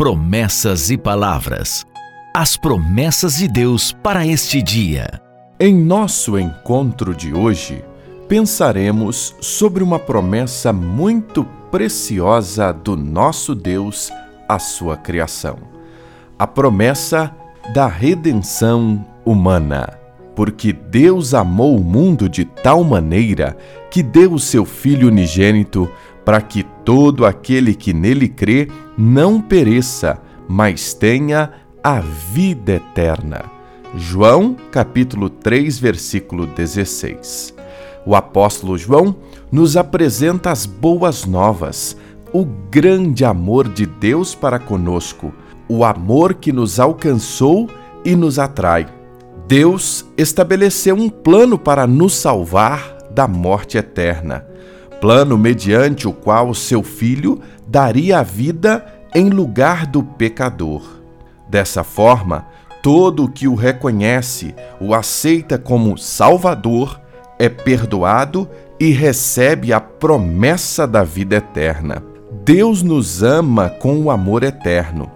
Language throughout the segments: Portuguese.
Promessas e palavras. As promessas de Deus para este dia. Em nosso encontro de hoje, pensaremos sobre uma promessa muito preciosa do nosso Deus à sua criação. A promessa da redenção humana. Porque Deus amou o mundo de tal maneira que deu o seu Filho unigênito para que todo aquele que nele crê não pereça, mas tenha a vida eterna. João, capítulo 3, versículo 16. O apóstolo João nos apresenta as boas novas, o grande amor de Deus para conosco, o amor que nos alcançou e nos atrai. Deus estabeleceu um plano para nos salvar da morte eterna plano mediante o qual seu filho daria a vida em lugar do pecador. Dessa forma, todo o que o reconhece, o aceita como Salvador, é perdoado e recebe a promessa da vida eterna. Deus nos ama com o amor eterno,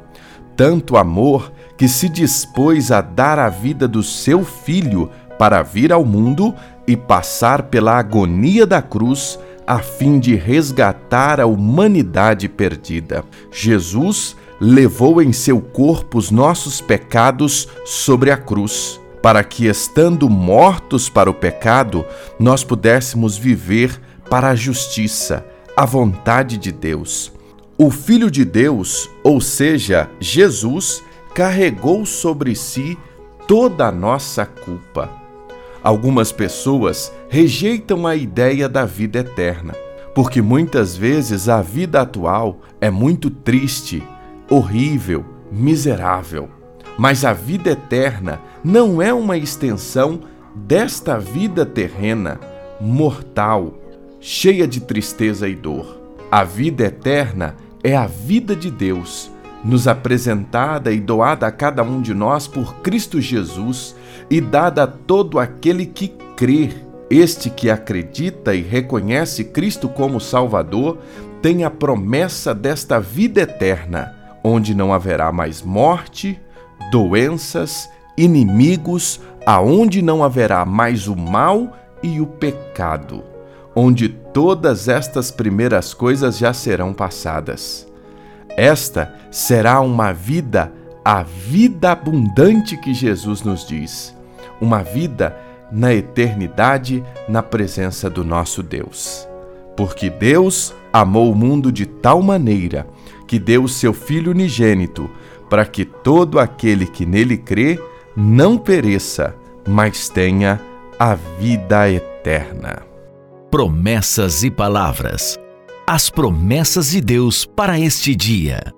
tanto amor que se dispôs a dar a vida do seu filho para vir ao mundo e passar pela agonia da cruz a fim de resgatar a humanidade perdida. Jesus levou em seu corpo os nossos pecados sobre a cruz, para que, estando mortos para o pecado, nós pudéssemos viver para a justiça, a vontade de Deus. O Filho de Deus, ou seja, Jesus, carregou sobre si toda a nossa culpa Algumas pessoas rejeitam a ideia da vida eterna, porque muitas vezes a vida atual é muito triste, horrível, miserável. Mas a vida eterna não é uma extensão desta vida terrena, mortal, cheia de tristeza e dor. A vida eterna é a vida de Deus nos apresentada e doada a cada um de nós por Cristo Jesus e dada a todo aquele que crê. Este que acredita e reconhece Cristo como Salvador tem a promessa desta vida eterna, onde não haverá mais morte, doenças, inimigos, aonde não haverá mais o mal e o pecado, onde todas estas primeiras coisas já serão passadas. Esta será uma vida, a vida abundante que Jesus nos diz. Uma vida na eternidade, na presença do nosso Deus. Porque Deus amou o mundo de tal maneira que deu o seu Filho unigênito, para que todo aquele que nele crê não pereça, mas tenha a vida eterna. Promessas e palavras as promessas de Deus para este dia.